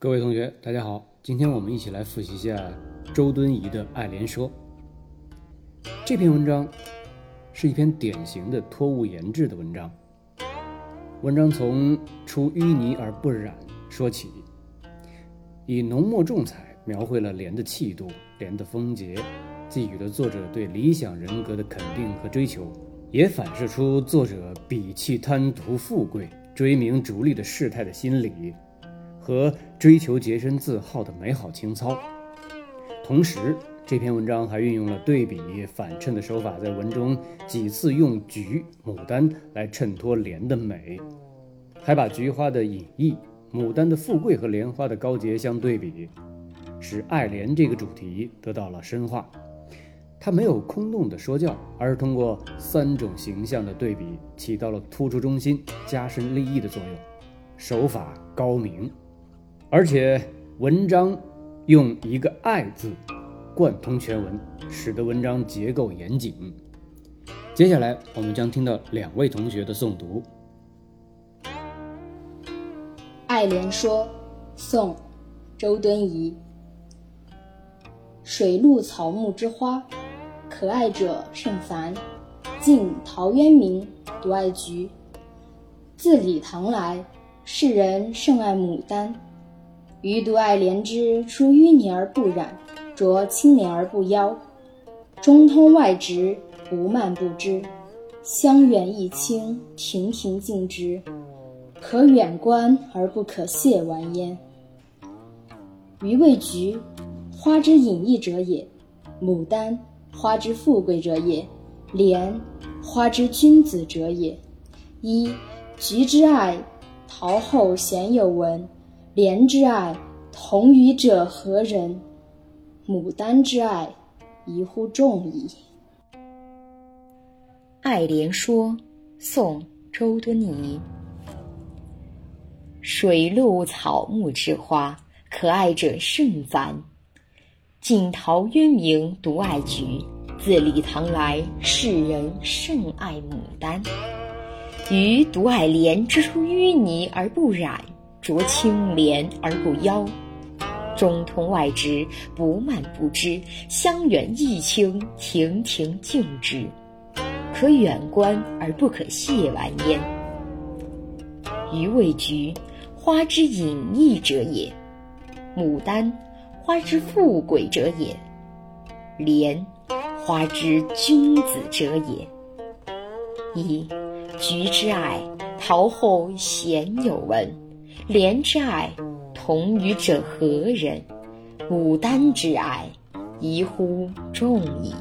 各位同学，大家好，今天我们一起来复习一下周敦颐的《爱莲说》。这篇文章是一篇典型的托物言志的文章。文章从“出淤泥而不染”说起，以浓墨重彩描绘了莲的气度、莲的风节，寄予了作者对理想人格的肯定和追求，也反射出作者鄙弃贪图富贵、追名逐利的世态的心理。和追求洁身自好的美好情操，同时这篇文章还运用了对比反衬的手法，在文中几次用菊、牡丹来衬托莲的美，还把菊花的隐逸、牡丹的富贵和莲花的高洁相对比，使爱莲这个主题得到了深化。它没有空洞的说教，而是通过三种形象的对比，起到了突出中心、加深立意的作用，手法高明。而且文章用一个“爱”字贯通全文，使得文章结构严谨。接下来我们将听到两位同学的诵读。《爱莲说》宋·周敦颐。水陆草木之花，可爱者甚蕃。晋陶渊明独爱菊。自李唐来，世人甚爱牡丹。余独爱莲之出淤泥而不染，濯清涟而不妖，中通外直，不蔓不枝，香远益清，亭亭净植，可远观而不可亵玩焉。余谓菊，花之隐逸者也；牡丹，花之富贵者也；莲，花之君子者也。一菊之爱，陶后鲜有闻。莲之爱，同予者何人？牡丹之爱，宜乎众矣。《爱莲说》宋·周敦颐。水陆草木之花，可爱者甚蕃。晋陶渊明独爱菊。自李唐来，世人甚爱牡丹。予独爱莲之出淤泥而不染。濯清涟而不妖，中通外直，不蔓不枝，香远益清，亭亭净植，可远观而不可亵玩焉。余谓菊，花之隐逸者也；牡丹，花之富贵者也；莲，花之君子者也。一菊之爱，陶后鲜有闻。莲之爱，同予者何人？牡丹之爱，宜乎众矣。